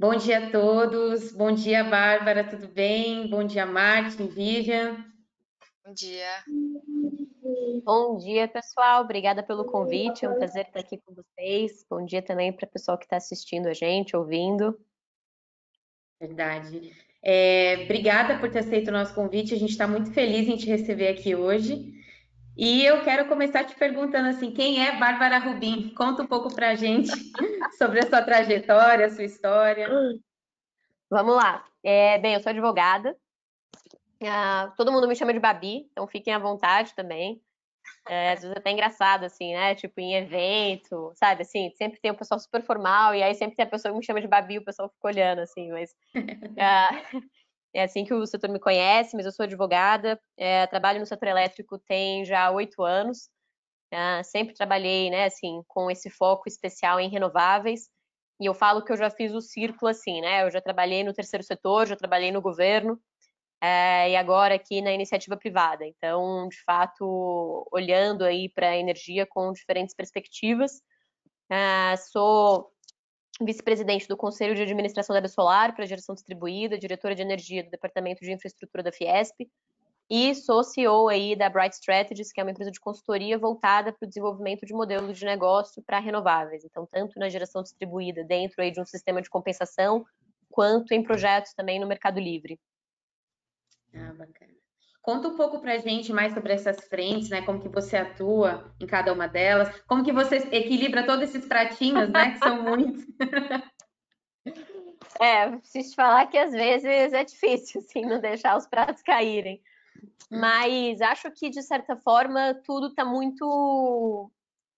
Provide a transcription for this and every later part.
Bom dia a todos. Bom dia, Bárbara, tudo bem? Bom dia, Martin, Vivian. Bom dia. Bom dia, pessoal. Obrigada pelo convite. É um prazer estar aqui com vocês. Bom dia também para o pessoal que está assistindo a gente, ouvindo. Verdade. É, obrigada por ter aceito o nosso convite. A gente está muito feliz em te receber aqui hoje. E eu quero começar te perguntando assim, quem é Bárbara Rubim? Conta um pouco para a gente sobre a sua trajetória, a sua história. Vamos lá. É, bem, eu sou advogada. Ah, todo mundo me chama de Babi, então fiquem à vontade também. É, às vezes é até engraçado, assim, né? Tipo, em evento, sabe? Assim, sempre tem um pessoal super formal, e aí sempre tem a pessoa que me chama de Babi, o pessoal fica olhando, assim, mas. Uh, é assim que o setor me conhece, mas eu sou advogada, é, trabalho no setor elétrico tem já oito anos. Uh, sempre trabalhei, né, assim, com esse foco especial em renováveis. E eu falo que eu já fiz o círculo assim, né? Eu já trabalhei no terceiro setor, já trabalhei no governo, é, e agora aqui na iniciativa privada. Então, de fato, olhando aí para a energia com diferentes perspectivas. É, sou vice-presidente do Conselho de Administração da Solar para Geração Distribuída, diretora de energia do Departamento de Infraestrutura da Fiesp e sou CEO aí da Bright Strategies, que é uma empresa de consultoria voltada para o desenvolvimento de modelos de negócio para renováveis. Então, tanto na geração distribuída dentro aí de um sistema de compensação, quanto em projetos também no Mercado Livre. Ah, bacana. Conta um pouco para a gente mais sobre essas frentes, né? Como que você atua em cada uma delas, como que você equilibra todos esses pratinhos, né? Que são muitos. É, preciso te falar que às vezes é difícil, assim, não deixar os pratos caírem. Mas acho que, de certa forma, tudo está muito.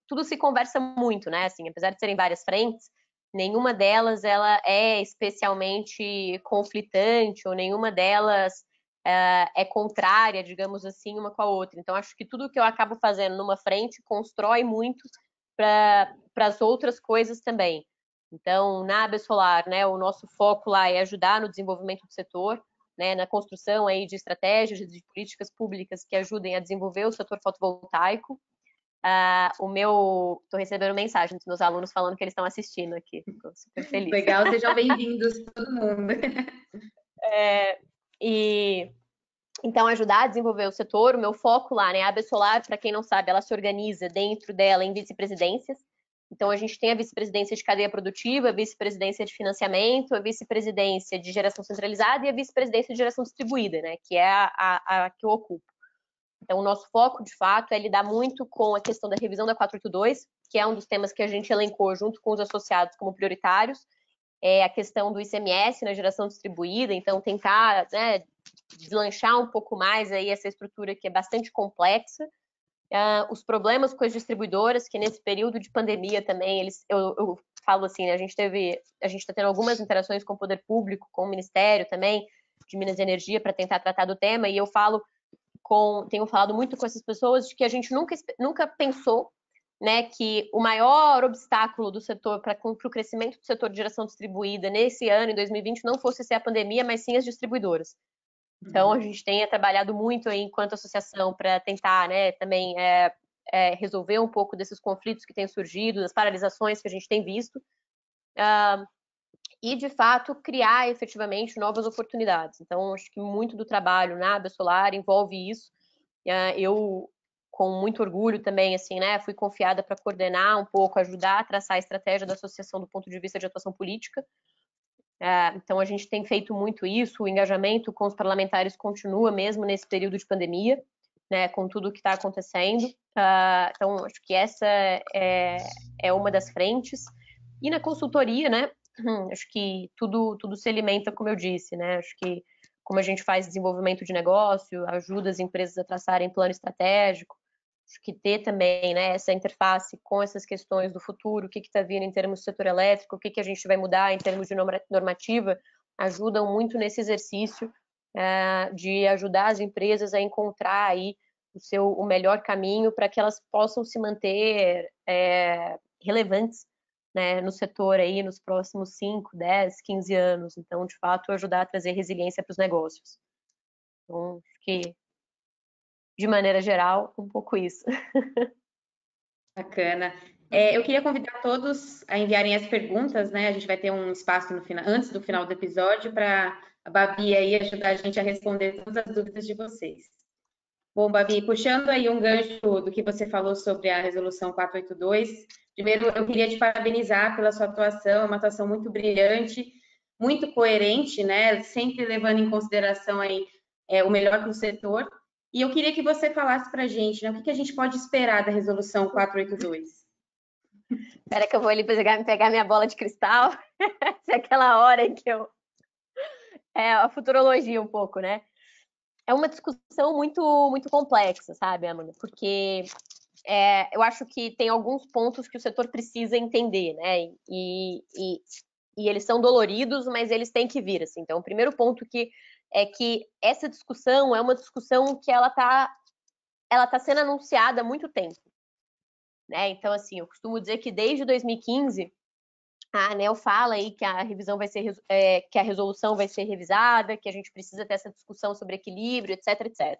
Tudo se conversa muito, né? Assim, apesar de serem várias frentes, nenhuma delas ela é especialmente conflitante, ou nenhuma delas uh, é contrária, digamos assim, uma com a outra. Então, acho que tudo que eu acabo fazendo numa frente constrói muito para as outras coisas também. Então, na AB Solar, né, o nosso foco lá é ajudar no desenvolvimento do setor, né, na construção aí de estratégias, de políticas públicas que ajudem a desenvolver o setor fotovoltaico. Uh, o meu, estou recebendo mensagem dos meus alunos falando que eles estão assistindo aqui, Estou super feliz. Legal, sejam bem-vindos todo mundo. É, e então ajudar a desenvolver o setor, o meu foco lá, né, a AB Solar, para quem não sabe, ela se organiza dentro dela em vice-presidências. Então a gente tem a vice-presidência de cadeia produtiva, a vice-presidência de financiamento, a vice-presidência de geração centralizada e a vice-presidência de geração distribuída, né, que é a, a, a que eu ocupo. Então, o nosso foco, de fato, é lidar muito com a questão da revisão da 482, que é um dos temas que a gente elencou junto com os associados como prioritários, é a questão do ICMS na geração distribuída, então tentar né, deslanchar um pouco mais aí essa estrutura que é bastante complexa. Uh, os problemas com as distribuidoras, que nesse período de pandemia também, eles, eu, eu falo assim, né, a gente teve, a gente está tendo algumas interações com o poder público, com o Ministério também, de Minas e Energia, para tentar tratar do tema, e eu falo com, tenho falado muito com essas pessoas de que a gente nunca, nunca pensou né, que o maior obstáculo do setor para o crescimento do setor de geração distribuída nesse ano, em 2020, não fosse ser a pandemia, mas sim as distribuidoras. Então, uhum. a gente tem trabalhado muito enquanto associação para tentar né, também é, é, resolver um pouco desses conflitos que têm surgido, das paralisações que a gente tem visto, uh, e, de fato, criar efetivamente novas oportunidades. Então, acho que muito do trabalho na Aba Solar envolve isso. Uh, eu com muito orgulho também, assim, né? Fui confiada para coordenar um pouco, ajudar a traçar a estratégia da associação do ponto de vista de atuação política. É, então, a gente tem feito muito isso, o engajamento com os parlamentares continua mesmo nesse período de pandemia, né, com tudo o que está acontecendo. Uh, então, acho que essa é, é uma das frentes. E na consultoria, né, acho que tudo, tudo se alimenta, como eu disse, né, acho que como a gente faz desenvolvimento de negócio, ajuda as empresas a traçarem plano estratégico, Que ter também né, essa interface com essas questões do futuro, o que está vindo em termos do setor elétrico, o que, que a gente vai mudar em termos de normativa, ajudam muito nesse exercício é, de ajudar as empresas a encontrar aí o seu o melhor caminho para que elas possam se manter é, relevantes né, no setor aí nos próximos 5, 10, 15 anos. Então, de fato, ajudar a trazer resiliência para os negócios. Então, acho que de maneira geral, um pouco isso. Bacana. É, eu queria convidar todos a enviarem as perguntas, né? A gente vai ter um espaço no final, antes do final do episódio para a Babi aí ajudar a gente a responder todas as dúvidas de vocês. Bom, Babi, puxando aí um gancho do que você falou sobre a resolução 482, primeiro eu queria te parabenizar pela sua atuação, é uma atuação muito brilhante, muito coerente, né? Sempre levando em consideração aí é, o melhor do setor. E eu queria que você falasse para a gente, né? O que, que a gente pode esperar da resolução 482? Espera que eu vou ali pegar, pegar minha bola de cristal. é aquela hora em que eu. É a futurologia um pouco, né? É uma discussão muito, muito complexa, sabe, Amanda? Porque é, eu acho que tem alguns pontos que o setor precisa entender, né? E, e, e eles são doloridos, mas eles têm que vir, assim. Então, o primeiro ponto que é que essa discussão é uma discussão que ela está ela tá sendo anunciada há muito tempo. Né? Então, assim, eu costumo dizer que desde 2015 a ANEL fala aí que a revisão vai ser é, que a resolução vai ser revisada, que a gente precisa ter essa discussão sobre equilíbrio, etc, etc.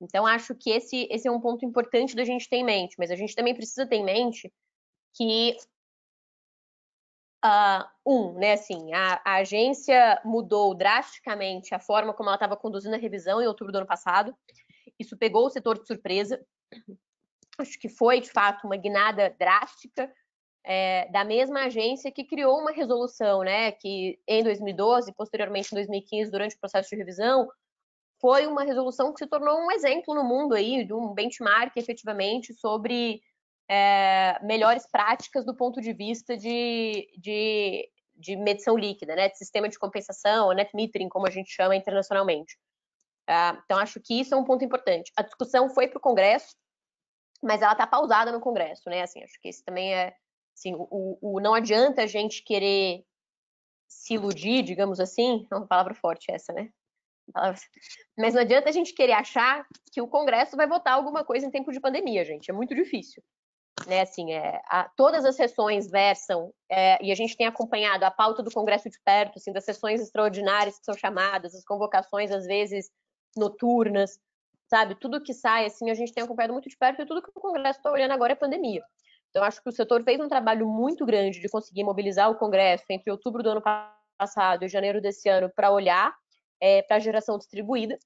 Então, acho que esse, esse é um ponto importante da gente ter em mente, mas a gente também precisa ter em mente que Uh, um, né, assim, a, a, agência mudou drasticamente a forma como ela estava conduzindo a revisão em outubro do ano passado. Isso pegou o setor de surpresa acho que foi de fato uma guinada drástica é, da mesma agência que criou uma resolução, né, que em 2012, posteriormente em 2015, durante o processo de revisão, foi uma resolução que se tornou um exemplo no mundo aí, de um benchmark efetivamente sobre é, melhores práticas do ponto de vista de, de, de, medição líquida, né, de sistema de compensação, net metering, como a gente chama internacionalmente. Uh, então, acho que isso é um ponto importante. A discussão foi para o Congresso, mas ela está pausada no Congresso, né? Assim, acho que esse também é, assim, o, o, não adianta a gente querer se iludir, digamos assim, é uma palavra forte essa, né? Mas não adianta a gente querer achar que o Congresso vai votar alguma coisa em tempo de pandemia, gente. É muito difícil. Né, assim, é, a, todas as sessões versam, é, e a gente tem acompanhado a pauta do Congresso de perto, assim, das sessões extraordinárias que são chamadas, as convocações, às vezes, noturnas, sabe? Tudo que sai, assim, a gente tem acompanhado muito de perto e tudo que o Congresso está olhando agora é pandemia. Então, acho que o setor fez um trabalho muito grande de conseguir mobilizar o Congresso entre outubro do ano passado e janeiro desse ano para olhar é, para a geração distribuída.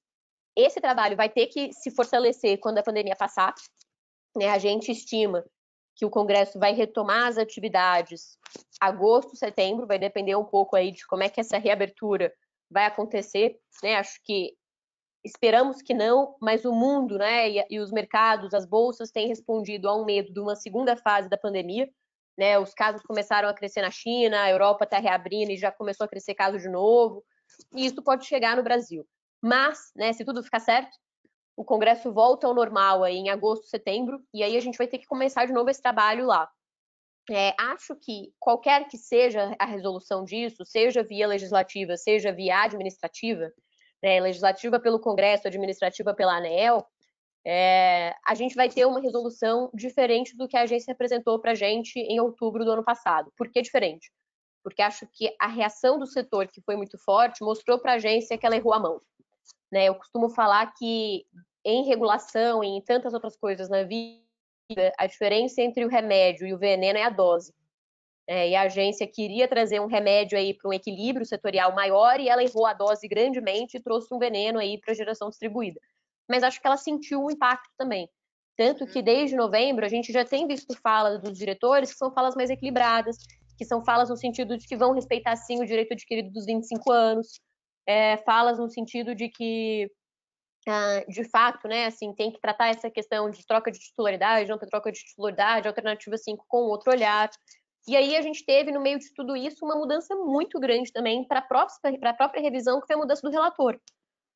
Esse trabalho vai ter que se fortalecer quando a pandemia passar. Né? A gente estima que o Congresso vai retomar as atividades agosto, setembro, vai depender um pouco aí de como é que essa reabertura vai acontecer. Né? Acho que Esperamos que não, mas o mundo né, e, e, os mercados, as bolsas têm respondido a um medo de uma segunda fase da pandemia. Né, os casos começaram a crescer na China, a Europa está reabrindo e já começou a crescer casos de novo, e isso pode chegar no Brasil. Mas, né, se tudo ficar certo, o Congresso volta ao normal aí em agosto, setembro, e aí a gente vai ter que começar de novo esse trabalho lá. É, acho que qualquer que seja a resolução disso, seja via legislativa, seja via administrativa, né, legislativa pelo Congresso, administrativa pela ANEEL, é, a gente vai ter uma resolução diferente do que a agência apresentou para a gente em outubro do ano passado. Por que diferente? Porque acho que a reação do setor, que foi muito forte, mostrou para a agência que ela errou a mão. Né, eu costumo falar que em regulação e em tantas outras coisas na vida, a diferença entre o remédio e o veneno é a dose. É, e a agência queria trazer um remédio aí para um equilíbrio setorial maior e ela errou a dose grandemente e trouxe um veneno aí para a geração distribuída. Mas acho que ela sentiu o impacto também. Tanto que desde novembro a gente já tem visto falas dos diretores que são falas mais equilibradas, que são falas no sentido de que vão respeitar sim o direito adquirido dos 25 anos, é, falas no sentido de que ah, de fato, né, assim, tem que tratar essa questão de troca de titularidade, não troca de titularidade, alternativa 5 com outro olhar. E aí a gente teve, no meio de tudo isso, uma mudança muito grande também para a própria, própria revisão, que foi a mudança do relator.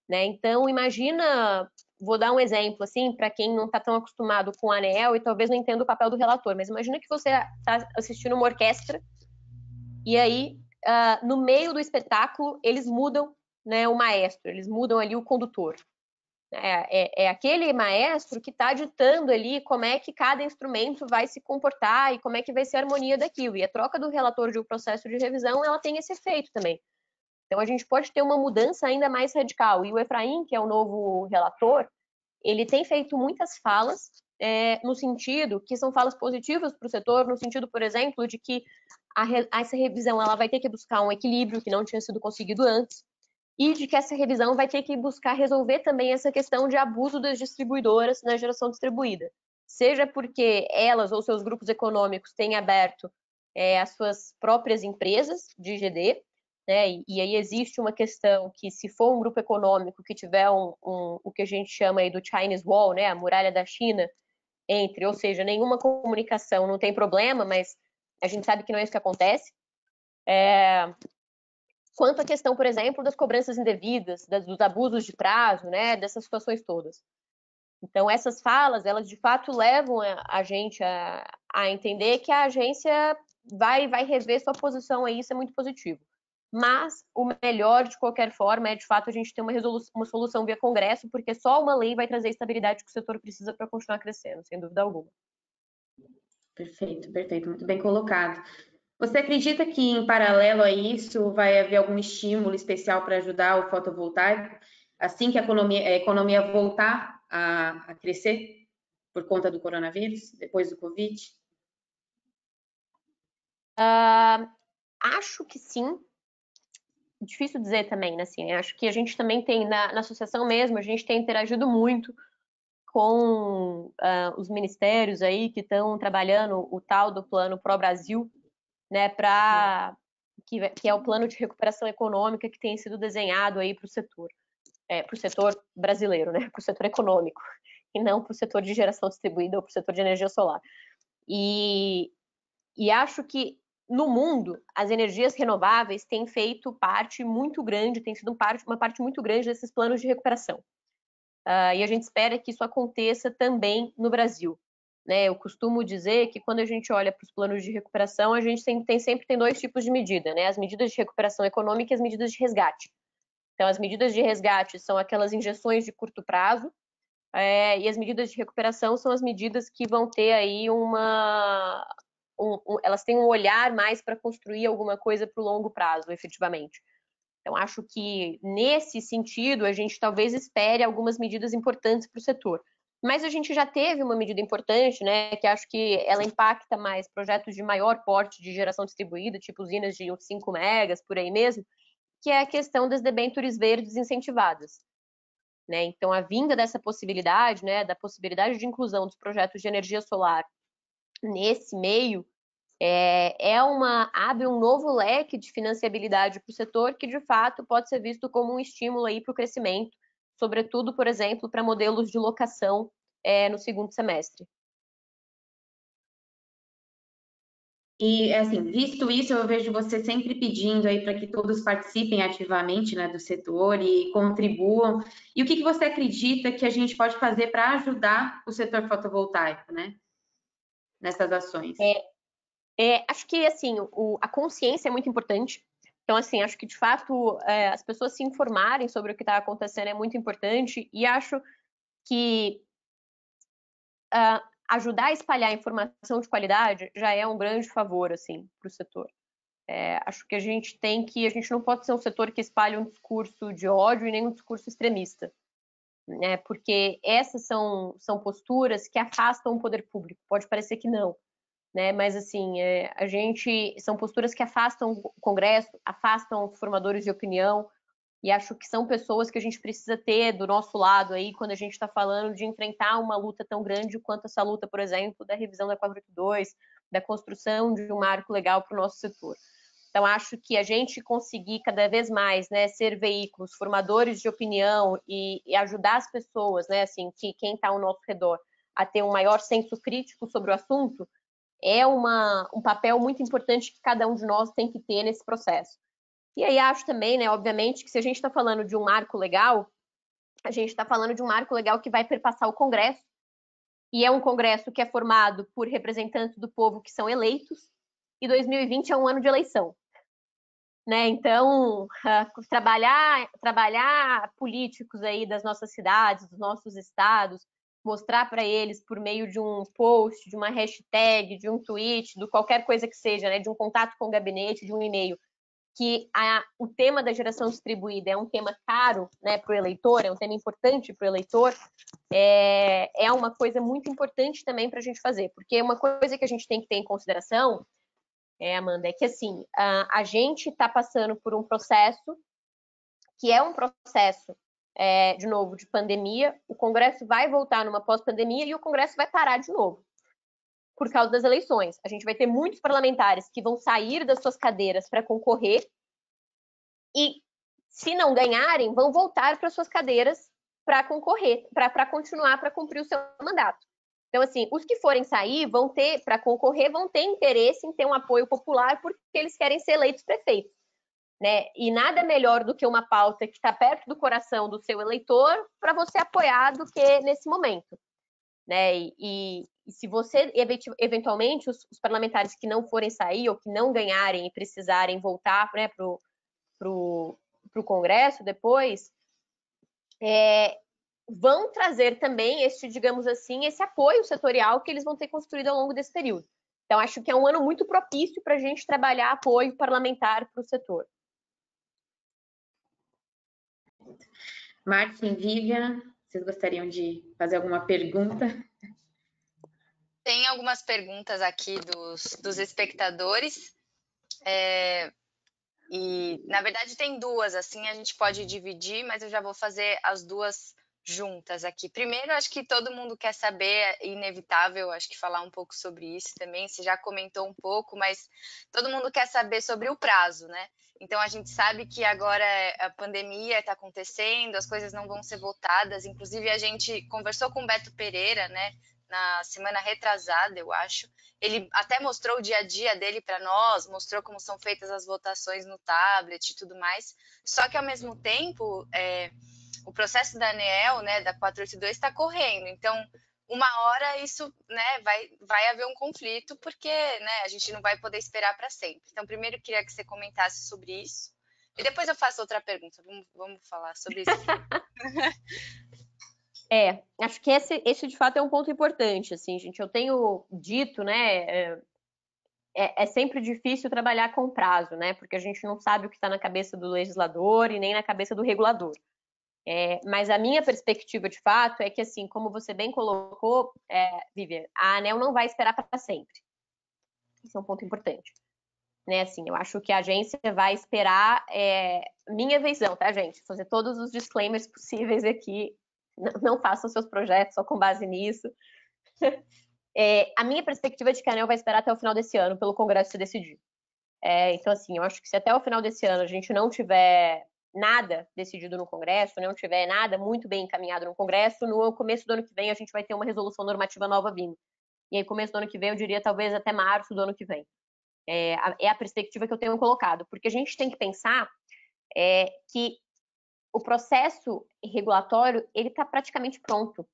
Né? Então, imagina, vou dar um exemplo, assim, para quem não está tão acostumado com o ANEL e talvez não entenda o papel do relator, mas imagina que você está assistindo uma orquestra e aí, uh, no meio do espetáculo, eles mudam né, o maestro, eles mudam ali o condutor. É, é, é, aquele maestro que está ditando ali como é que cada instrumento vai se comportar e como é que vai ser a harmonia daquilo. E a troca do relator de um processo de revisão, ela tem esse efeito também. Então, a gente pode ter uma mudança ainda mais radical. E o Efraim, que é o novo relator, ele tem feito muitas falas é, no sentido que são falas positivas para o setor, no sentido, por exemplo, de que a, essa revisão ela vai ter que buscar um equilíbrio que não tinha sido conseguido antes, e de que essa revisão vai ter que buscar resolver também essa questão de abuso das distribuidoras na geração distribuída, seja porque elas ou seus grupos econômicos têm aberto é, as suas próprias empresas de IGD, né? E, e, aí existe uma questão que se for um grupo econômico que tiver um, um, o que a gente chama aí do Chinese Wall, né, a muralha da China, entre, ou seja, nenhuma comunicação não tem problema, mas a gente sabe que não é isso que acontece. É, quanto à questão, por exemplo, das cobranças indevidas, das, dos abusos de prazo, né, dessas situações todas. Então, essas falas, elas de fato levam a, a gente a, a, entender que a agência vai, vai rever sua posição aí, isso é muito positivo. Mas o melhor, de qualquer forma, é de fato a gente ter uma, uma solução via Congresso, porque só uma lei vai trazer a estabilidade que o setor precisa para continuar crescendo, sem dúvida alguma. Perfeito, perfeito, muito bem colocado. Você acredita que, em paralelo a isso, vai haver algum estímulo especial para ajudar o fotovoltaico, assim que a economia, a economia voltar a, a crescer por conta do coronavírus, depois do Covid? Uh, acho que sim. Difícil dizer também, né? Assim, acho que a gente também tem, na, na associação mesmo, a gente tem interagido muito com uh, os ministérios aí que estão trabalhando o tal do plano Pro Brasil, né, para que, que, é o plano de recuperação econômica que tem sido desenhado aí para o setor, é, para o setor brasileiro, né, para o setor econômico, e não para o setor de geração distribuída ou para o setor de energia solar. E, e acho que no mundo as energias renováveis têm feito parte muito grande, tem sido parte, uma parte muito grande desses planos de recuperação. Uh, e a gente espera que isso aconteça também no Brasil. Né? Eu costumo dizer que quando a gente olha para os planos de recuperação, a gente tem, tem, sempre tem dois tipos de medida, né? As medidas de recuperação econômica e as medidas de resgate. Então, as medidas de resgate são aquelas injeções de curto prazo, é, e as medidas de recuperação são as medidas que vão ter aí uma. Um, um, elas têm um olhar mais para construir alguma coisa para o longo prazo, efetivamente. Então, acho que nesse sentido, a gente talvez espere algumas medidas importantes para o setor. Mas a gente já teve uma medida importante, né, que acho que ela impacta mais projetos de maior porte de geração distribuída, tipo usinas de 5 megas, por aí mesmo, que é a questão das debêntures verdes incentivadas. Né? Então, a vinda dessa possibilidade, né, da possibilidade de inclusão dos projetos de energia solar nesse meio, é, é uma abre um novo leque de financiabilidade para o setor que, de fato, pode ser visto como um estímulo para o crescimento sobretudo, por exemplo, para modelos de locação é, no segundo semestre. E, assim, visto isso, eu vejo você sempre pedindo aí para que todos participem ativamente né, do setor e contribuam. E o que, que você acredita que a gente pode fazer para ajudar o setor fotovoltaico, né? Nessas ações? É, é, acho que, assim, o, a consciência é muito importante. Então, assim, acho que de fato é, as pessoas se informarem sobre o que está acontecendo é muito importante e acho que uh, ajudar a espalhar informação de qualidade já é um grande favor, assim, para o setor. É, acho que a gente tem que, a gente não pode ser um setor que espalhe um discurso de ódio e nem um discurso extremista, né? Porque essas são, são posturas que afastam o poder público. Pode parecer que não, né? Mas assim, é, a gente são posturas que afastam o Congresso, afastam formadores de opinião e acho que são pessoas que a gente precisa ter do nosso lado aí quando a gente está falando de enfrentar uma luta tão grande quanto essa luta, por exemplo, da revisão da 482, da construção de um marco legal para o nosso setor. Então, acho que a gente conseguir cada vez mais né, ser veículos, formadores de opinião e, e ajudar as pessoas, né, assim, que quem está ao nosso redor, a ter um maior senso crítico sobre o assunto, é uma, um papel muito importante que cada um de nós tem que ter nesse processo. E aí acho também, né, obviamente, que se a gente está falando de um marco legal, a gente está falando de um marco legal que vai perpassar o Congresso, e é um Congresso que é formado por representantes do povo que são eleitos, e 2020 é um ano de eleição. Né? Então, uh, trabalhar, trabalhar políticos aí das nossas cidades, dos nossos estados, mostrar para eles por meio de um post, de uma hashtag, de um tweet, de qualquer coisa que seja, né, de um contato com o gabinete, de um e-mail, que a, o tema da geração distribuída é um tema caro né, para o eleitor, é um tema importante para o eleitor, é, é uma coisa muito importante também para a gente fazer, porque uma coisa que a gente tem que ter em consideração, é, Amanda, é que assim, a, a gente está passando por um processo que é um processo, é, de novo, de pandemia, o Congresso vai voltar numa pós-pandemia e o Congresso vai parar de novo por causa das eleições. A gente vai ter muitos parlamentares que vão sair das suas cadeiras para concorrer e, se não ganharem, vão voltar para suas cadeiras para concorrer, para continuar, para cumprir o seu mandato. Então, assim, os que forem sair vão ter, para concorrer, vão ter interesse em ter um apoio popular porque eles querem ser eleitos prefeitos. Né? E nada melhor do que uma pauta que está perto do coração do seu eleitor para você apoiar do que nesse momento. Né? E, e se você, eventualmente, os, os, parlamentares que não forem sair ou que não ganharem e precisarem voltar né, para o Congresso depois, é, vão trazer também este, digamos assim, esse apoio setorial que eles vão ter construído ao longo desse período. Então, acho que é um ano muito propício para a gente trabalhar apoio parlamentar para o setor. Martin, Vivian, vocês gostariam de fazer alguma pergunta? Tem algumas perguntas aqui dos, dos espectadores. É, e, na verdade, tem duas, assim a gente pode dividir, mas eu já vou fazer as duas juntas aqui. Primeiro, acho que todo mundo quer saber, é inevitável, acho que falar um pouco sobre isso também. Você já comentou um pouco, mas todo mundo quer saber sobre o prazo, né? Então a gente sabe que agora a pandemia está acontecendo, as coisas não vão ser votadas. Inclusive a gente conversou com o Beto Pereira, né? na semana retrasada, eu acho. Ele até mostrou o dia a dia dele para nós, mostrou como são feitas as votações no tablet e tudo mais. Só que ao mesmo tempo, é, o processo da ANEEL, né, da 482, está correndo. Então, uma hora isso, né, vai, vai haver um conflito, porque, né, a gente não vai poder esperar para sempre. Então, primeiro queria que você comentasse sobre isso. E depois eu faço outra pergunta. Vamos, vamos falar sobre isso. É, acho que esse, esse de fato é um ponto importante, assim, gente. Eu tenho dito, né, é, é, é sempre difícil trabalhar com prazo, né, porque a gente não sabe o que está na cabeça do legislador e nem na cabeça do regulador. É, mas a minha perspectiva, de fato, é que, assim, como você bem colocou, é, Vivian, a ANEL não vai esperar para sempre. Esse é um ponto importante. Né, assim, eu acho que a agência vai esperar, é, minha visão, tá, gente? Fazer todos os disclaimers possíveis aqui não façam seus projetos só com base nisso. É, a minha perspectiva é de que a ANEL vai esperar até o final desse ano pelo Congresso se decidir. É, então, assim, eu acho que se até o final desse ano a gente não tiver nada decidido no Congresso, não tiver nada muito bem encaminhado no Congresso, no começo do ano que vem a gente vai ter uma resolução normativa nova vindo. E aí, começo do ano que vem, eu diria talvez até março do ano que vem. É a, é a perspectiva que eu tenho colocado, porque a gente tem que pensar é, que o processo regulatório ele está praticamente pronto.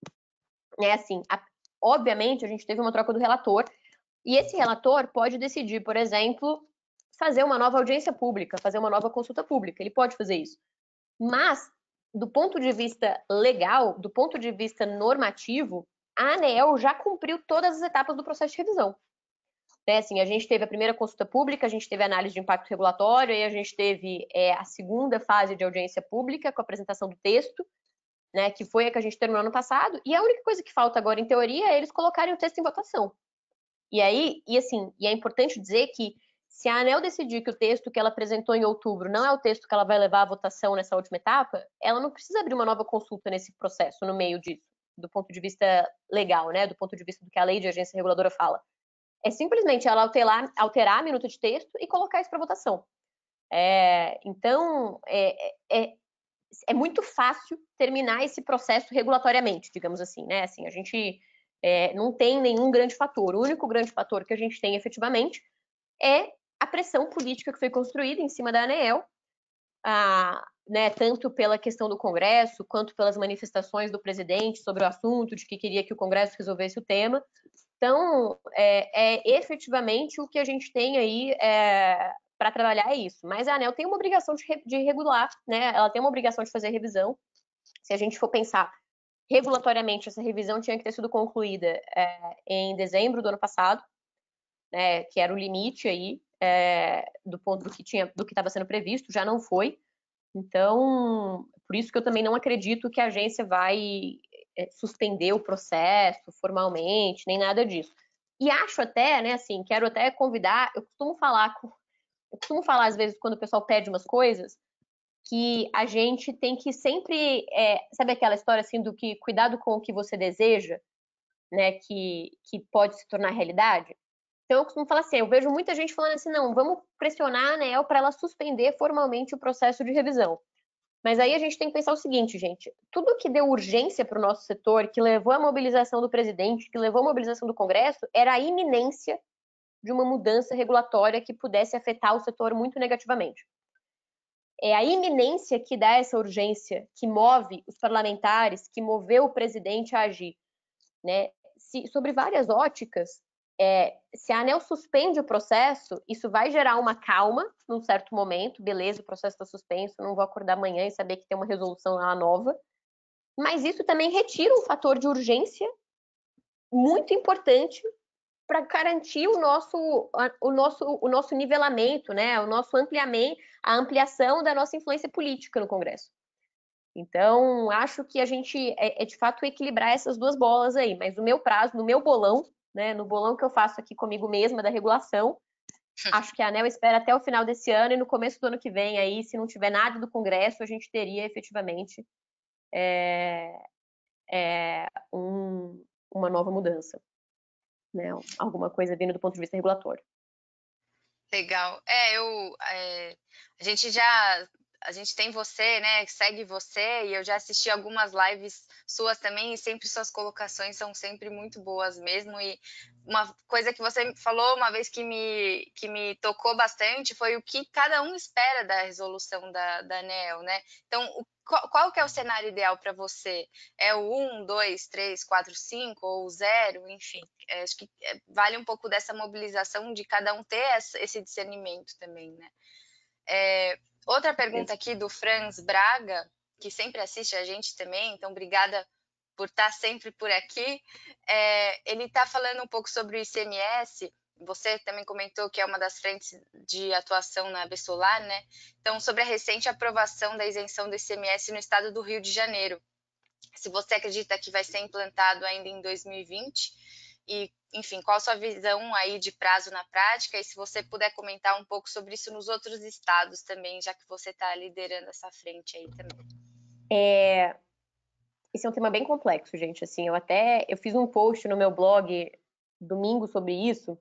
É assim, a, obviamente a gente teve uma troca do relator e esse relator pode decidir, por exemplo, fazer uma nova audiência pública, fazer uma nova consulta pública. Ele pode fazer isso. Mas do ponto de vista legal, do ponto de vista normativo, a ANEEL já cumpriu todas as etapas do processo de revisão. Né, assim, a gente teve a primeira consulta pública, a gente teve a análise de impacto regulatório, e a gente teve é, a segunda fase de audiência pública com a apresentação do texto, né, que foi a que a gente terminou ano passado, e a única coisa que falta agora, em teoria, é eles colocarem o texto em votação. E aí, e assim, e é importante dizer que se a ANEL decidir que o texto que ela apresentou em outubro não é o texto que ela vai levar à votação nessa última etapa, ela não precisa abrir uma nova consulta nesse processo, no meio disso, do ponto de vista legal, né, do ponto de vista do que a lei de agência reguladora fala é simplesmente ela alterar, alterar a minuta de texto e colocar isso para votação. É, então, é, é, é, muito fácil terminar esse processo regulatoriamente, digamos assim, né? Assim, a gente é, não tem nenhum grande fator. O único grande fator que a gente tem efetivamente é pressão política que foi construída em cima da ANEEL, né, tanto pela questão do Congresso, quanto pelas manifestações do presidente sobre o assunto, de que queria que o Congresso resolvesse o tema, então, é, é efetivamente o que a gente tem aí é, para trabalhar é isso. Mas a ANEL tem uma obrigação de, de regular, né? Ela tem uma obrigação de fazer revisão. Se a gente for pensar regulatoriamente, essa revisão tinha que ter sido concluída é, em dezembro do ano passado, né, que era o limite aí. É, do ponto do que tinha, do que estava sendo previsto, já não foi. Então, por isso que eu também não acredito que a agência vai é, suspender o processo formalmente, nem nada disso. E acho até, né, assim, quero até convidar, eu costumo falar eu costumo falar às vezes quando o pessoal pede umas coisas, que a gente tem que sempre, é, sabe aquela história assim do que cuidado com o que você deseja, né, que, que pode se tornar realidade? Então eu costumo falar assim, eu vejo muita gente falando assim, não, vamos pressionar a ANEL para ela suspender formalmente o processo de revisão. Mas aí a gente tem que pensar o seguinte, gente: tudo que deu urgência para o nosso setor, que levou à mobilização do presidente, que levou à mobilização do Congresso, era a iminência de uma mudança regulatória que pudesse afetar o setor muito negativamente. É a iminência que dá essa urgência, que move os parlamentares, que moveu o presidente a agir. Né? Se, sobre várias óticas, é, se a ANEL suspende o processo, isso vai gerar uma calma num certo momento, beleza, o processo está suspenso, não vou acordar amanhã e saber que tem uma resolução lá nova. Mas isso também retira um fator de urgência muito importante para garantir o nosso, o, nosso, o nosso nivelamento, né? o nosso ampliamento, a ampliação da nossa influência política no Congresso. Então, acho que a gente é, é de fato equilibrar essas duas bolas aí, mas no meu prazo, no meu bolão, né, no bolão que eu faço aqui comigo mesma da regulação. Acho que a ANEL espera até o final desse ano e no começo do ano que vem, aí, se não tiver nada do Congresso, a gente teria efetivamente é, é, um, uma nova mudança. Né, alguma coisa vindo do ponto de vista regulatório. Legal. É, eu. É, a gente já a gente tem você, né? Segue você, e eu já assisti algumas lives suas também, e sempre suas colocações são sempre muito boas mesmo. E uma coisa que você falou uma vez que me, que me tocou bastante foi o que cada um espera da resolução da, da ANEL, né? Então, o, qual, qual que é o cenário ideal para você? É o 1, 2, 3, 4, 5 ou 0? Enfim, é, acho que é, vale um pouco dessa mobilização de cada um ter esse discernimento também, né? É, Outra pergunta aqui do Franz Braga, que sempre assiste a gente também, então obrigada por estar sempre por aqui. É, ele está falando um pouco sobre o ICMS. Você também comentou que é uma das frentes de atuação na Bessolar, né? Então, sobre a recente aprovação da isenção do ICMS no estado do Rio de Janeiro. Se você acredita que vai ser implantado ainda em 2020 e, enfim, qual a sua visão aí de prazo na prática e se você puder comentar um pouco sobre isso nos outros estados também, já que você está liderando essa frente aí também. É... Esse é um tema bem complexo, gente. Assim, eu até eu fiz um post no meu blog domingo sobre isso,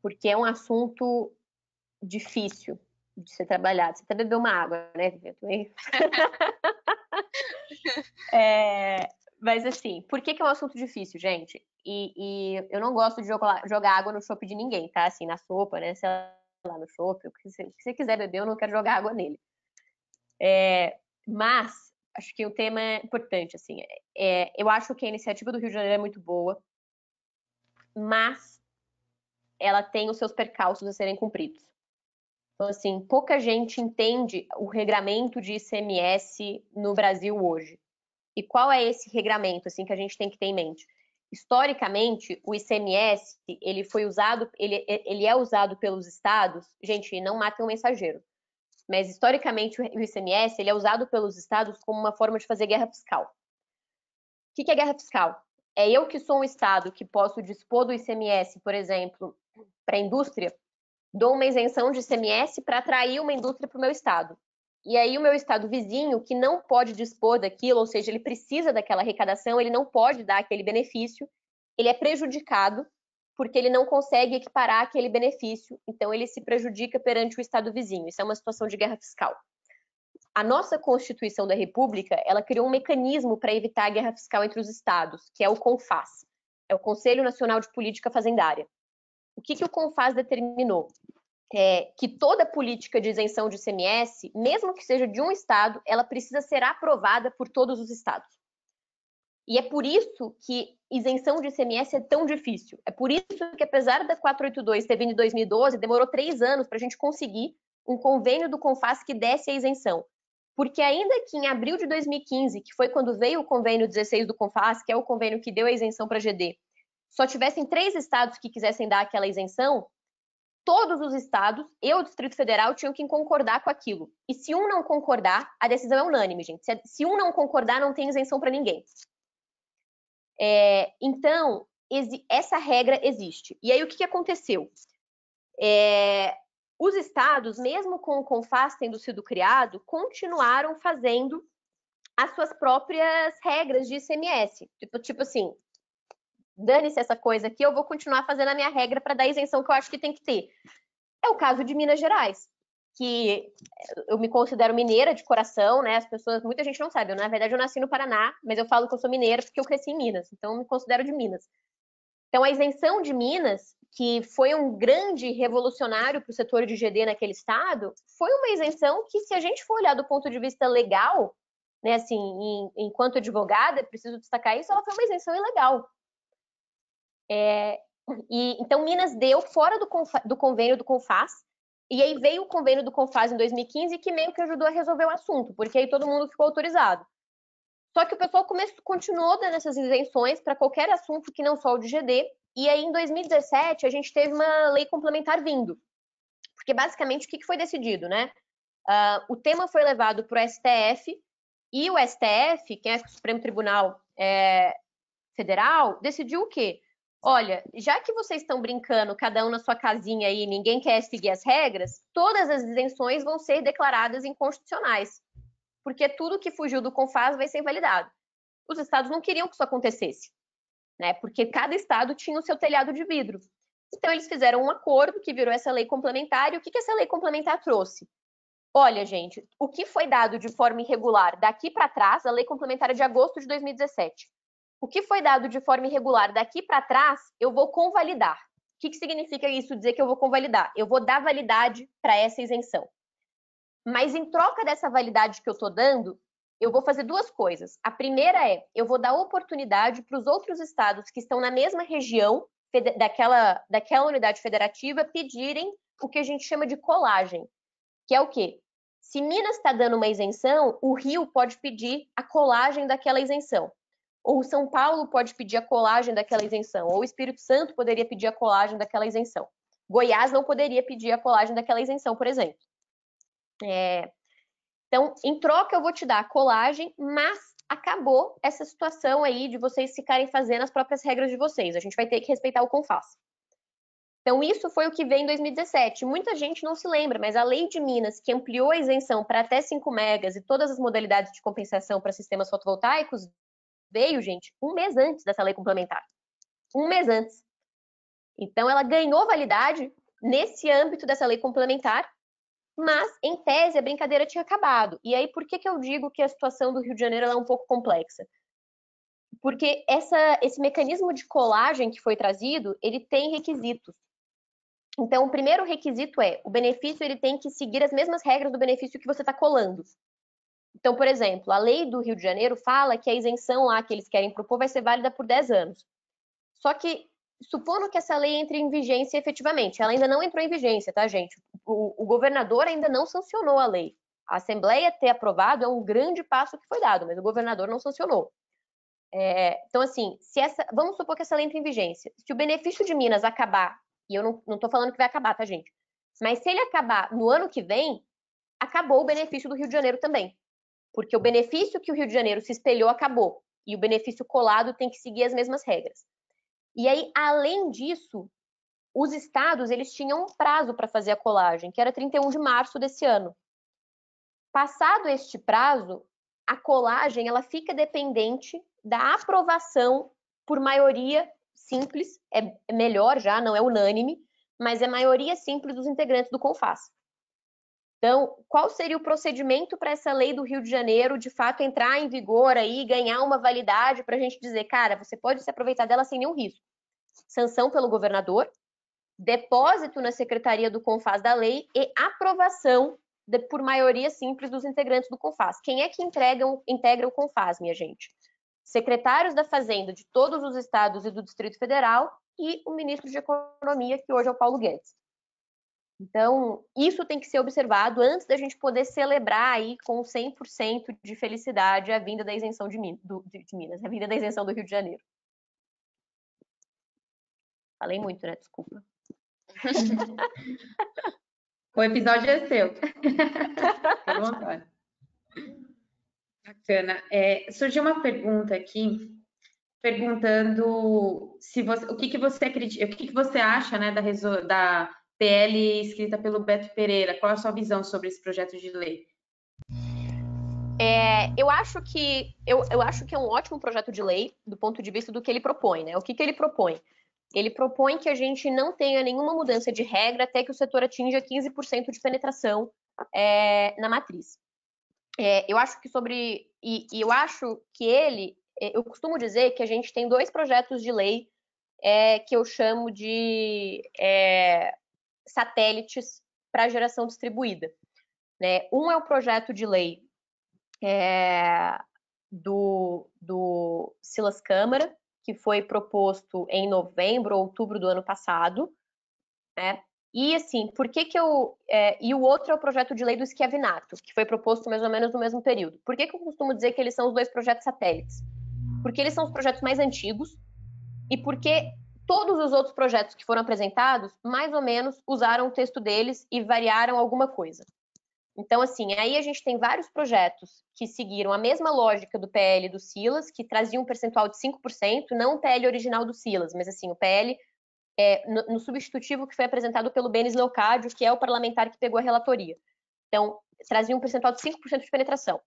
porque é um assunto difícil de ser trabalhado. Você até bebeu uma água, né, é, mas assim, por que, que é um assunto difícil, gente? E, e eu não gosto de jogar, jogar água no chopp de ninguém, tá? Assim, na sopa, né? Sei lá, no chopp, o que você, quiser beber, eu não quero jogar água nele. É, mas, acho que o tema é importante, assim. É, eu acho que a iniciativa do Rio de Janeiro é muito boa, mas ela tem os seus percalços a serem cumpridos. Então, assim, pouca gente entende o regramento de ICMS no Brasil hoje. E qual é esse regramento assim que a gente tem que ter em mente? Historicamente, o ICMS ele foi usado, ele, ele é usado pelos estados. Gente, não matem um mensageiro. Mas historicamente o ICMS ele é usado pelos estados como uma forma de fazer guerra fiscal. O que é guerra fiscal? É eu que sou um estado que posso dispor do ICMS, por exemplo, para a indústria, dou uma isenção de ICMS para atrair uma indústria para o meu estado. E aí o meu estado vizinho, que não pode dispor daquilo, ou seja, ele precisa daquela arrecadação, ele não pode dar aquele benefício, ele é prejudicado porque ele não consegue equiparar aquele benefício, então ele se prejudica perante o estado vizinho. Isso é uma situação de guerra fiscal. A nossa Constituição da República, ela criou um mecanismo para evitar a guerra fiscal entre os estados, que é o CONFAS, é o Conselho Nacional de Política Fazendária. O que, que o CONFAS determinou? É, que toda política de isenção de ICMS, mesmo que seja de um estado, ela precisa ser aprovada por todos os estados. E é por isso que isenção de ICMS é tão difícil. É por isso que, apesar da 482 ter vindo em 2012, demorou três anos para a gente conseguir um convênio do Confas que desse a isenção. Porque ainda que em abril de 2015, que foi quando veio o convênio 16 do Confas, que é o convênio que deu a isenção para a GD, só tivessem três estados que quisessem dar aquela isenção, todos os estados e o Distrito Federal tinham que concordar com aquilo. E se um não concordar, a decisão é unânime, gente. Se, um não concordar, não tem isenção para ninguém. É, então, essa regra existe. E aí, o que, que aconteceu? É, os estados, mesmo com o CONFAS tendo sido criado, continuaram fazendo as suas próprias regras de ICMS. Tipo, tipo assim, dane-se essa coisa aqui, eu vou continuar fazendo a minha regra para dar isenção que eu acho que tem que ter. É o caso de Minas Gerais, que eu me considero mineira de coração, né? As pessoas, muita gente não sabe, eu, na verdade eu nasci no Paraná, mas eu falo que eu sou mineira porque eu cresci em Minas, então eu me considero de Minas. Então a isenção de Minas, que foi um grande revolucionário para o setor de GD naquele estado, foi uma isenção que, se a gente for olhar do ponto de vista legal, né, assim, em, enquanto advogada, preciso destacar isso, ela foi uma isenção ilegal. É, e, então, Minas deu fora do, do convênio do CONFAS, e aí veio o convênio do CONFAS em 2015, que meio que ajudou a resolver o assunto, porque aí todo mundo ficou autorizado. Só que o pessoal começou, continuou dando essas isenções para qualquer assunto que não só o de GD, e aí em 2017 a gente teve uma lei complementar vindo. Porque basicamente o que foi decidido, né? Uh, o tema foi levado para o STF, e o STF, que é o Supremo Tribunal é, Federal, decidiu o quê? Olha, já que vocês estão brincando, cada um na sua casinha aí, ninguém quer seguir as regras, todas as isenções vão ser declaradas inconstitucionais, porque tudo que fugiu do CONFAS vai ser invalidado. Os estados não queriam que isso acontecesse, né? Porque cada estado tinha o seu telhado de vidro. Então eles fizeram um acordo que virou essa lei complementar. E o que, que essa lei complementar trouxe? Olha, gente, o que foi dado de forma irregular daqui para trás, a lei complementar é de agosto de 2017 o que foi dado de forma irregular daqui para trás, eu vou convalidar. O que, que significa isso dizer que eu vou convalidar? Eu vou dar validade para essa isenção. Mas em troca dessa validade que eu estou dando, eu vou fazer duas coisas. A primeira é, eu vou dar oportunidade para os outros estados que estão na mesma região daquela, daquela unidade federativa pedirem o que a gente chama de colagem, que é o quê? Se Minas está dando uma isenção, o Rio pode pedir a colagem daquela isenção. Ou São Paulo pode pedir a colagem daquela isenção, ou o Espírito Santo poderia pedir a colagem daquela isenção. Goiás não poderia pedir a colagem daquela isenção, por exemplo. É... Então, em troca, eu vou te dar a colagem, mas acabou essa situação aí de vocês ficarem fazendo as próprias regras de vocês. A gente vai ter que respeitar o CONFAS. Então, isso foi o que veio em 2017. Muita gente não se lembra, mas a lei de Minas, que ampliou a isenção para até 5 megas e todas as modalidades de compensação para sistemas fotovoltaicos, veio, gente, um mês antes dessa lei complementar. Um mês antes. Então, ela ganhou validade nesse âmbito dessa lei complementar, mas, em tese, a brincadeira tinha acabado. E aí, por que, que eu digo que a situação do Rio de Janeiro é um pouco complexa? Porque essa, esse mecanismo de colagem que foi trazido, ele tem requisitos. Então, o primeiro requisito é, o benefício ele tem que seguir as mesmas regras do benefício que você está colando. Então, por exemplo, a lei do Rio de Janeiro fala que a isenção lá que eles querem propor vai ser válida por 10 anos. Só que, supondo que essa lei entre em vigência efetivamente, ela ainda não entrou em vigência, tá, gente? O, o governador ainda não sancionou a lei. A Assembleia ter aprovado é um grande passo que foi dado, mas o governador não sancionou. É, então, assim, se essa, vamos supor que essa lei entre em vigência. Se o benefício de Minas acabar, e eu não estou falando que vai acabar, tá, gente? Mas se ele acabar no ano que vem, acabou o benefício do Rio de Janeiro também porque o benefício que o Rio de Janeiro se espelhou acabou e o benefício colado tem que seguir as mesmas regras. E aí, além disso, os estados eles tinham um prazo para fazer a colagem, que era 31 de março desse ano. Passado este prazo, a colagem ela fica dependente da aprovação por maioria simples, é melhor já, não é unânime, mas é maioria simples dos integrantes do CONFAS. Então, qual seria o procedimento para essa lei do Rio de Janeiro de fato entrar em vigor aí, ganhar uma validade para a gente dizer, cara, você pode se aproveitar dela sem nenhum risco? Sanção pelo governador, depósito na secretaria do CONFAS da lei e aprovação de, por maioria simples dos integrantes do CONFAS. Quem é que integra o CONFAS, minha gente? Secretários da Fazenda de todos os estados e do Distrito Federal e o ministro de Economia, que hoje é o Paulo Guedes. Então, isso tem que ser observado antes da gente poder celebrar aí com 100% de felicidade a vinda da isenção de, do, de, de Minas, a vinda da isenção do Rio de Janeiro. Falei muito, né? Desculpa. o episódio é seu. Fique vontade. Bacana. É, surgiu uma pergunta aqui perguntando se você, o que, que você acredita, o que, que você acha né, da, da PL escrita pelo Beto Pereira. Qual a sua visão sobre esse projeto de lei? É, eu acho que eu, eu acho que é um ótimo projeto de lei do ponto de vista do que ele propõe, né? O que, que ele propõe? Ele propõe que a gente não tenha nenhuma mudança de regra até que o setor atinja 15% de penetração é, na matriz. É, eu acho que sobre. E, e, eu acho que ele. É, eu costumo dizer que a gente tem dois projetos de lei é, que eu chamo de é, satélites para geração distribuída. Né? Um é o projeto de lei é, do, do Silas Câmara, que foi proposto em novembro ou outubro do ano passado, né? E assim, por que que eu... É, e o outro é o projeto de lei do esquiavinato, que foi proposto mais ou menos no mesmo período. Por que que eu costumo dizer que eles são os dois projetos satélites? Porque eles são os projetos mais antigos e porque todos os outros projetos que foram apresentados, mais ou menos, usaram o texto deles e variaram alguma coisa. Então, assim, aí a gente tem vários projetos que seguiram a mesma lógica do PL do Silas, que trazia um percentual de 5%, não o PL original do Silas, mas assim, o PL é, no, no, substitutivo que foi apresentado pelo Benes Leocádio, que é o parlamentar que pegou a relatoria. Então, trazia um percentual de 5% de penetração.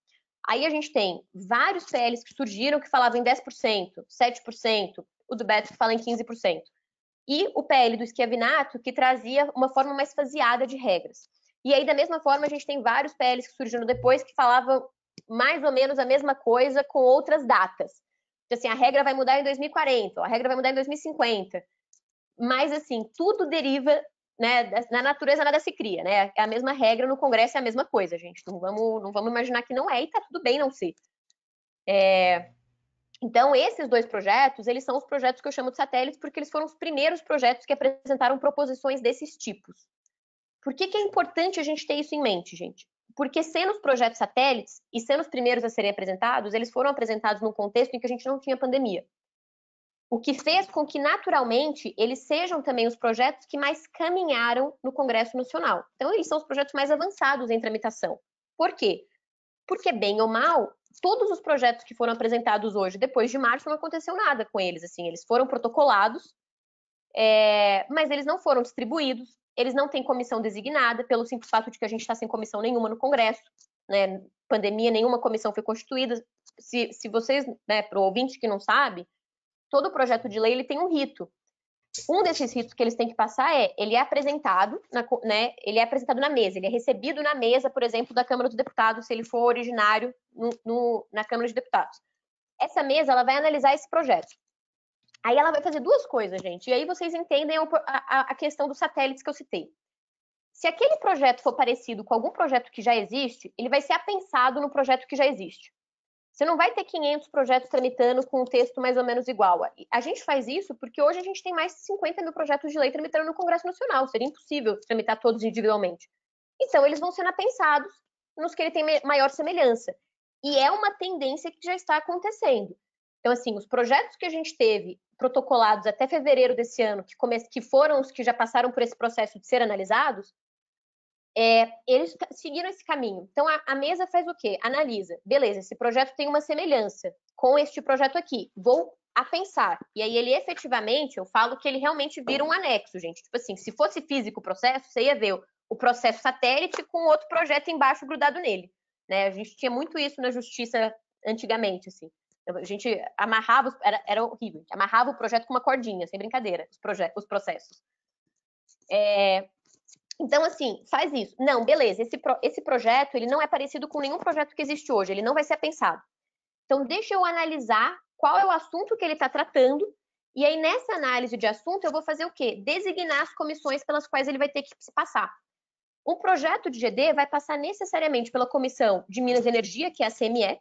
Aí a gente tem vários PLs que surgiram que falavam em 10%, 7%, o do Beto que fala em 15%. E o PL do Schiavinato, que trazia uma forma mais faseada de regras. E aí, da mesma forma, a gente tem vários PLs que surgiram depois que falavam mais ou menos a mesma coisa com outras datas. Então, assim, a regra vai mudar em 2040, a regra vai mudar em 2050. Mas, assim, tudo deriva, né, na natureza nada se cria, né? É a mesma regra no Congresso, é a mesma coisa, gente. Não vamos, não vamos imaginar que não é e tá tudo bem não ser. É, então, esses dois projetos, eles são os projetos que eu chamo de satélites, porque eles foram os primeiros projetos que apresentaram proposições desses tipos. Por que, que é importante a gente ter isso em mente, gente? Porque sendo os projetos satélites e sendo os primeiros a serem apresentados, eles foram apresentados num contexto em que a gente não tinha pandemia. O que fez com que, naturalmente, eles sejam também os projetos que mais caminharam no Congresso Nacional. Então, eles são os projetos mais avançados em tramitação. Por quê? Porque, bem ou mal, todos os projetos que foram apresentados hoje, depois de março, não aconteceu nada com eles. Assim, eles foram protocolados, é, mas eles não foram distribuídos, eles não têm comissão designada, pelo simples fato de que a gente está sem comissão nenhuma no Congresso, né? Pandemia, nenhuma comissão foi constituída. Se, se vocês, né, para o ouvinte que não sabe, todo projeto de lei ele tem um rito. Um desses ritos que eles têm que passar é, ele é apresentado, na, né, ele é apresentado na mesa, ele é recebido na mesa, por exemplo, da Câmara dos Deputados, se ele for originário no, no, na Câmara de Deputados. Essa mesa, ela vai analisar esse projeto. Aí ela vai fazer duas coisas, gente, e aí vocês entendem a, a, a questão dos satélites que eu citei. Se aquele projeto for parecido com algum projeto que já existe, ele vai ser apensado no projeto que já existe. Você não vai ter 500 projetos tramitando com um texto mais ou menos igual. A gente faz isso porque hoje a gente tem mais de 50 mil projetos de lei tramitando no Congresso Nacional. Seria impossível tramitar todos individualmente. Então, eles vão sendo apensados nos que ele tem maior semelhança. E é uma tendência que já está acontecendo. Então, assim, os projetos que a gente teve protocolados até fevereiro desse ano, que, foram os que já passaram por esse processo de ser analisados, é, eles seguiram esse caminho. Então, a, a, mesa faz o quê? Analisa. Beleza, esse projeto tem uma semelhança com este projeto aqui. Vou pensar. E aí, ele efetivamente, eu falo que ele realmente vira um anexo, gente. Tipo assim, se fosse físico o processo, você ia ver o, processo satélite com outro projeto embaixo grudado nele. Né? A gente tinha muito isso na justiça antigamente, assim. A gente amarrava, era, era horrível, amarrava o projeto com uma cordinha, sem brincadeira, os, os processos. É, então, assim, faz isso. Não, beleza, esse, pro, esse projeto, ele não é parecido com nenhum projeto que existe hoje, ele não vai ser pensado. Então, deixa eu analisar qual é o assunto que ele está tratando, e aí, nessa análise de assunto, eu vou fazer o quê? Designar as comissões pelas quais ele vai ter que se passar. Um projeto de GD vai passar necessariamente pela Comissão de Minas e Energia, que é a CME,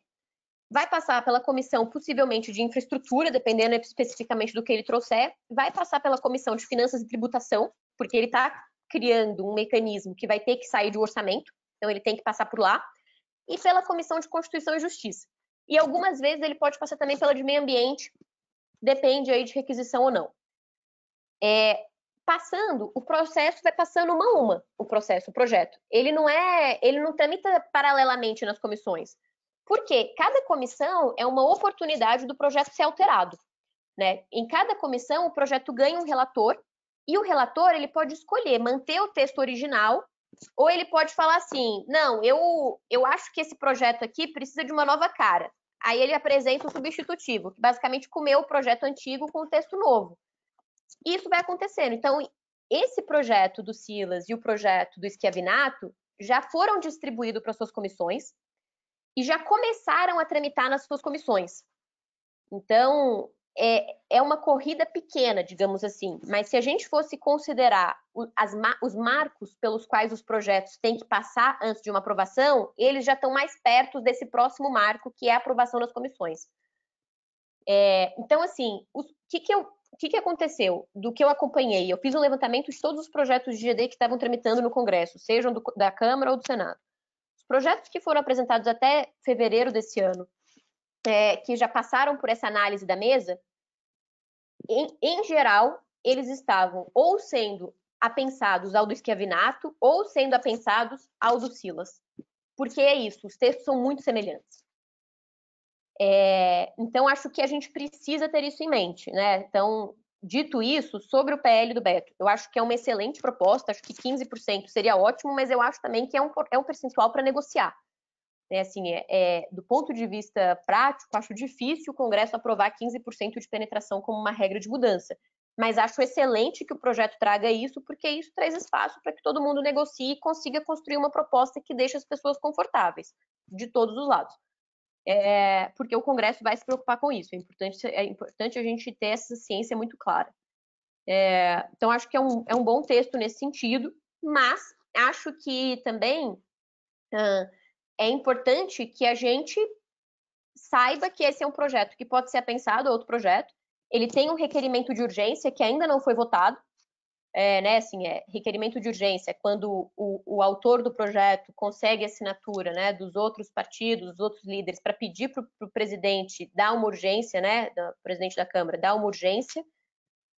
vai passar pela comissão, possivelmente, de infraestrutura, dependendo especificamente do que ele trouxer, vai passar pela comissão de finanças e tributação, porque ele está criando um mecanismo que vai ter que sair do orçamento, então ele tem que passar por lá, e pela Comissão de Constituição e Justiça. E algumas vezes ele pode passar também pela de meio ambiente, depende aí de requisição ou não. É, passando, o processo vai passando uma a uma, o processo, o projeto. Ele não é, ele não tramita paralelamente nas comissões. Porque cada comissão é uma oportunidade do projeto ser alterado. Né? Em cada comissão, o projeto ganha um relator e o relator ele pode escolher manter o texto original ou ele pode falar assim: não, eu, eu acho que esse projeto aqui precisa de uma nova cara. Aí ele apresenta o substitutivo, que basicamente comeu o projeto antigo com o texto novo. Isso vai acontecendo. Então, esse projeto do Silas e o projeto do Schiavinato já foram distribuídos para suas comissões e já começaram a tramitar nas suas comissões. Então, é, é uma corrida pequena, digamos assim, mas se a gente fosse considerar as, os marcos pelos quais os projetos têm que passar antes de uma aprovação, eles já estão mais perto desse próximo marco, que é a aprovação das comissões. É, então, assim, o que, que, que, que aconteceu do que eu acompanhei? Eu fiz um levantamento de todos os projetos de GD que estavam tramitando no Congresso, sejam do, da Câmara ou do Senado. Os projetos que foram apresentados até fevereiro desse ano, é, que já passaram por essa análise da mesa, em, em geral, eles estavam ou sendo apensados ao do Schiavinato ou sendo apensados ao do Silas. Porque é isso, os textos são muito semelhantes. É, então, acho que a gente precisa ter isso em mente. Né? Então, dito isso, sobre o PL do Beto, eu acho que é uma excelente proposta, acho que 15% seria ótimo, mas eu acho também que é um, é um percentual para negociar. Né, assim, é, é, do ponto de vista prático, acho difícil o Congresso aprovar 15% de penetração como uma regra de mudança. Mas acho excelente que o projeto traga isso, porque isso traz espaço para que todo mundo negocie e consiga construir uma proposta que deixe as pessoas confortáveis, de todos os lados. É, porque o Congresso vai se preocupar com isso. É importante, é importante a gente ter essa ciência muito clara. É, então, acho que é um, é um bom texto nesse sentido, mas acho que também. Uh, é importante que a gente saiba que esse é um projeto que pode ser pensado, outro projeto. Ele tem um requerimento de urgência que ainda não foi votado. É, né, assim, é requerimento de urgência quando o, o autor do projeto consegue assinatura né, dos outros partidos, dos outros líderes, para pedir para o presidente dar uma urgência, né, do presidente da Câmara, dar uma urgência.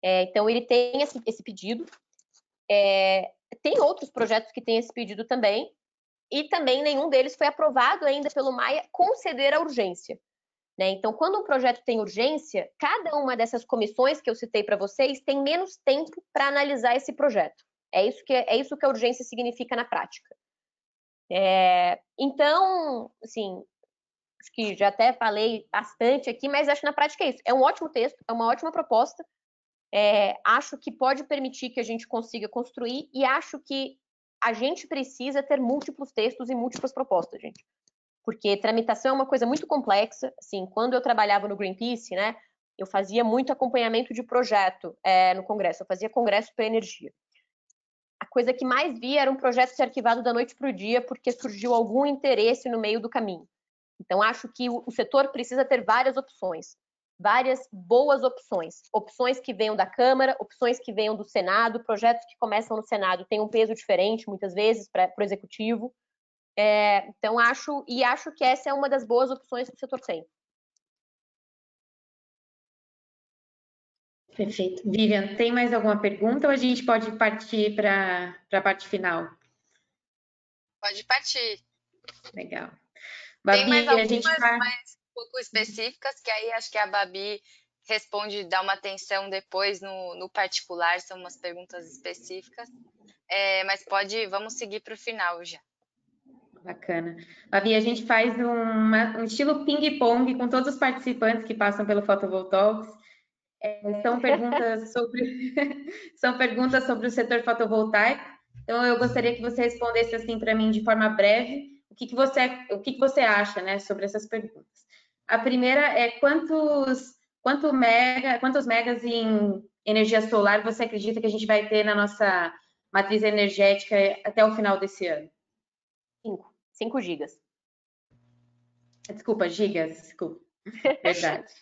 É, então, ele tem esse, esse pedido. É, tem outros projetos que têm esse pedido também, e também nenhum deles foi aprovado ainda pelo Maia conceder a urgência. Né? Então, quando um projeto tem urgência, cada uma dessas comissões que eu citei para vocês tem menos tempo para analisar esse projeto. É isso que é isso que a urgência significa na prática. É, então, assim, acho que já até falei bastante aqui, mas acho que na prática é isso. É um ótimo texto, é uma ótima proposta. É, acho que pode permitir que a gente consiga construir e acho que a gente precisa ter múltiplos textos e múltiplas propostas, gente. Porque tramitação é uma coisa muito complexa. Assim, quando eu trabalhava no Greenpeace, né, eu fazia muito acompanhamento de projeto é, no Congresso. Eu fazia congresso para energia. A coisa que mais via era um projeto ser arquivado da noite para o dia porque surgiu algum interesse no meio do caminho. Então, acho que o, o setor precisa ter várias opções várias boas opções. Opções que venham da Câmara, opções que venham do Senado, projetos que começam no Senado têm um peso diferente, muitas vezes, para o Executivo. É, então, acho, e acho que essa é uma das boas opções que o setor tem. Perfeito. Vivian, tem mais alguma pergunta ou a gente pode partir para a parte final? Pode partir. Legal. Babi, tem mais algumas, a gente vai... mas pouco específicas, que aí acho que a Babi responde, dá uma atenção depois no, no particular, são umas perguntas específicas. É, mas pode, vamos seguir para o final já. Bacana. Babi, a gente faz uma, um estilo ping-pong com todos os participantes que passam pelo Photovoltaics. É, são perguntas sobre são perguntas sobre o setor fotovoltaico. Então eu gostaria que você respondesse assim para mim de forma breve o que, que você o que, que você acha, né, sobre essas perguntas. A primeira é quantos, quanto mega, quantos megas em energia solar você acredita que a gente vai ter na nossa matriz energética até o final desse ano? 5. 5 gigas. Desculpa, gigas, desculpa. Verdade.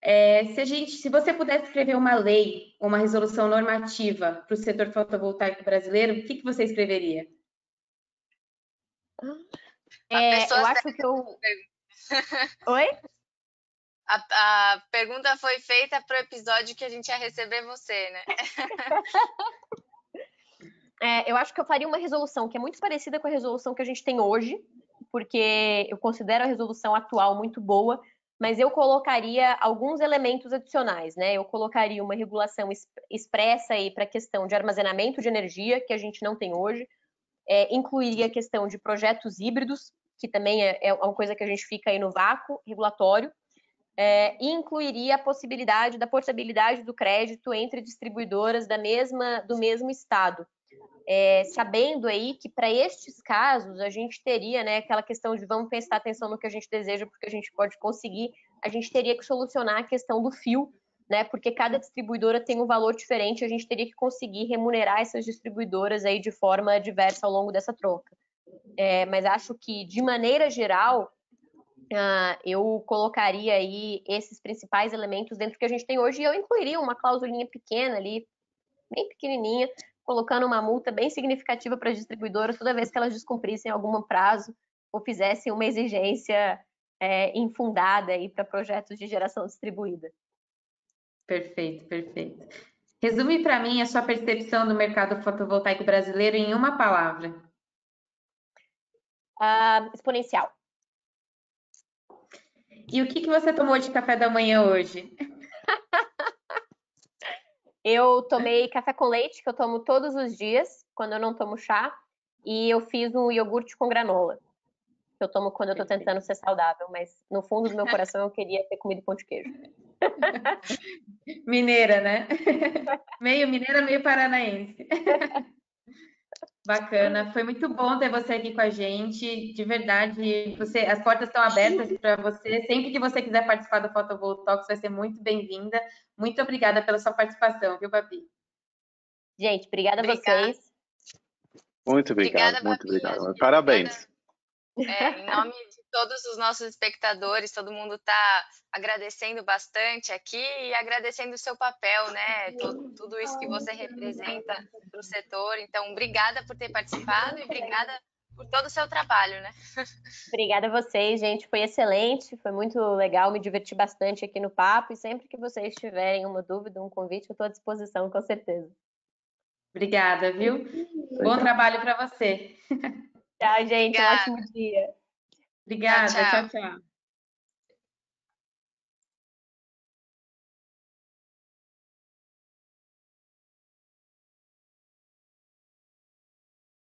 É, se, a gente, se você pudesse escrever uma lei, uma resolução normativa para o setor fotovoltaico brasileiro, o que, que você escreveria? É, eu acho que eu. Oi? A, a pergunta foi feita para o episódio que a gente ia receber você, né? é, eu acho que eu faria uma resolução que é muito parecida com a resolução que a gente tem hoje, porque eu considero a resolução atual muito boa, mas eu colocaria alguns elementos adicionais, né? Eu colocaria uma regulação expressa aí para a questão de armazenamento de energia, que a gente não tem hoje, é, incluiria a questão de projetos híbridos, que também é, é, uma coisa que a gente fica aí no vácuo regulatório, é, e incluiria a possibilidade da portabilidade do crédito entre distribuidoras da mesma, do mesmo estado, é, sabendo aí que para estes casos a gente teria né, aquela questão de vamos prestar atenção no que a gente deseja, porque a gente pode conseguir, a gente teria que solucionar a questão do fio, né? Porque cada distribuidora tem um valor diferente, a gente teria que conseguir remunerar essas distribuidoras aí de forma diversa ao longo dessa troca. É, mas acho que, de maneira geral, uh, eu colocaria aí esses principais elementos dentro que a gente tem hoje e eu incluiria uma clausulinha pequena ali, bem pequenininha, colocando uma multa bem significativa para as distribuidoras toda vez que elas descumprissem algum prazo ou fizessem uma exigência é, infundada para projetos de geração distribuída. Perfeito, perfeito. Resume para mim a sua percepção do mercado fotovoltaico brasileiro em uma palavra. Uh, exponencial. E o que, que você tomou de café da manhã hoje? Eu tomei café com leite, que eu tomo todos os dias, quando eu não tomo chá, e eu fiz um iogurte com granola, que eu tomo quando eu tô tentando ser saudável, mas no fundo do meu coração eu queria ter comido pão de queijo. Mineira, né? Meio mineira, meio paranaense. Bacana, foi muito bom ter você aqui com a gente. De verdade, você, as portas estão abertas para você. Sempre que você quiser participar do Photovolt Talks, vai ser muito bem-vinda. Muito obrigada pela sua participação, viu, Babi? Gente, obrigada, obrigada. a vocês. Muito obrigado, obrigada, muito obrigado. Parabéns. É, em nome de todos os nossos espectadores, todo mundo está agradecendo bastante aqui e agradecendo o seu papel, né? Tudo, tudo isso que você representa para o setor. Então, obrigada por ter participado e obrigada por todo o seu trabalho, né? Obrigada a vocês, gente. Foi excelente, foi muito legal, me diverti bastante aqui no papo. E sempre que vocês tiverem uma dúvida, um convite, eu estou à disposição, com certeza. Obrigada, viu? Bom trabalho para você. Tchau, gente. Obrigada. Um ótimo dia. Obrigada. tchau. tchau. tchau.